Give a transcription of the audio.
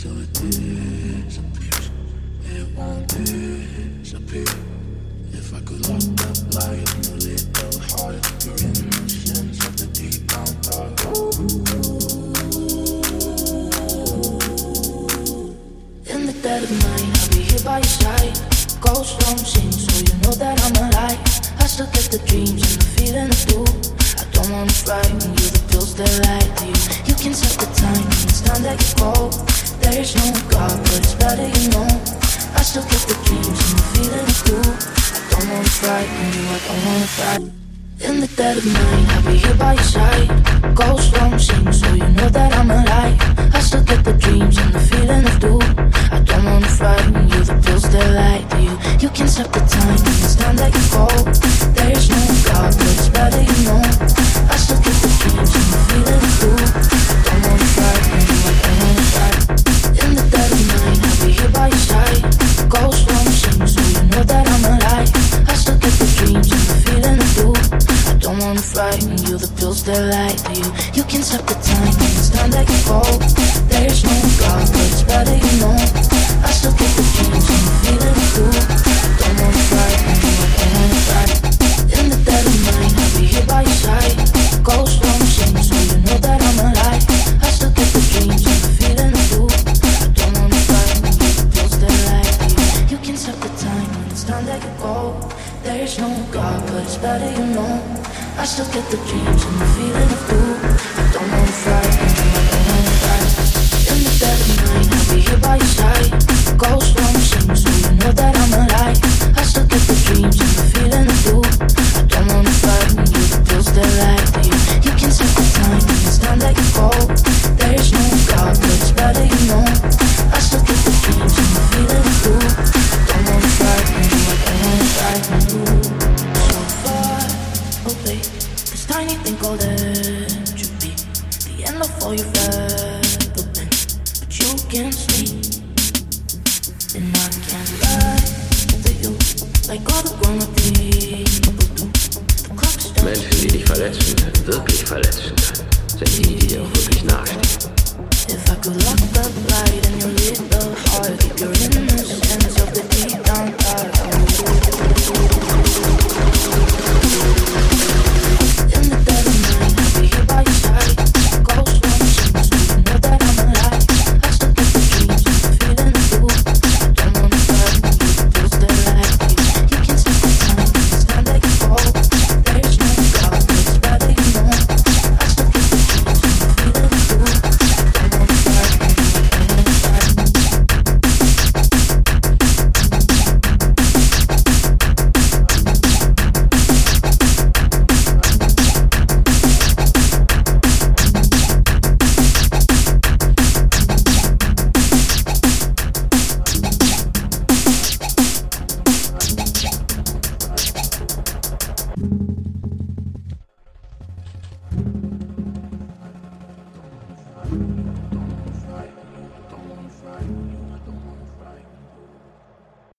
till it disappears. It won't disappear. If I could lock that light in your little heart, your emotions of the deep down part. In the dead of night, I'll be here by your side. Ghosts don't sing, so you know that I'm alive. I still get the dreams and the feeling of doom. I don't wanna fight when you're the pills that lie to you. You can set the time, it's time that you go there's no God, but it's better you know. I still get the dreams and the feeling of you. I don't wanna fight you, I don't wanna fight. In the dead of night, I'll be here by your side. Ghosts don't sing, so you know that I'm alive. I still get the dreams and the feeling of doom. I don't wanna fight you, the pills that lie to you. You can stop the time. the light you. You can stop the time, it's time that you fall. There's no God, but it's better you know I still get the dreams and feel it through Don't wanna fight, I know I can't In the dead of night, I'll be here by your side. Ghosts won't sing, so you know that I'm alive. I still get the dreams and feel it through Don't wanna fight, close the light you. You can stop the time, it's time that you go There's no God, but it's better you know I still get the dreams and the feeling of blue. I don't wanna fly, I don't wanna. In the dead of night, I'll be here by your side. coldly. This tiny thing called entropy. The end of all your But you can't sleep. And I can't lie to you. Die dich verletzen, wirklich verletzen, sind die, die dir wirklich nahestehen.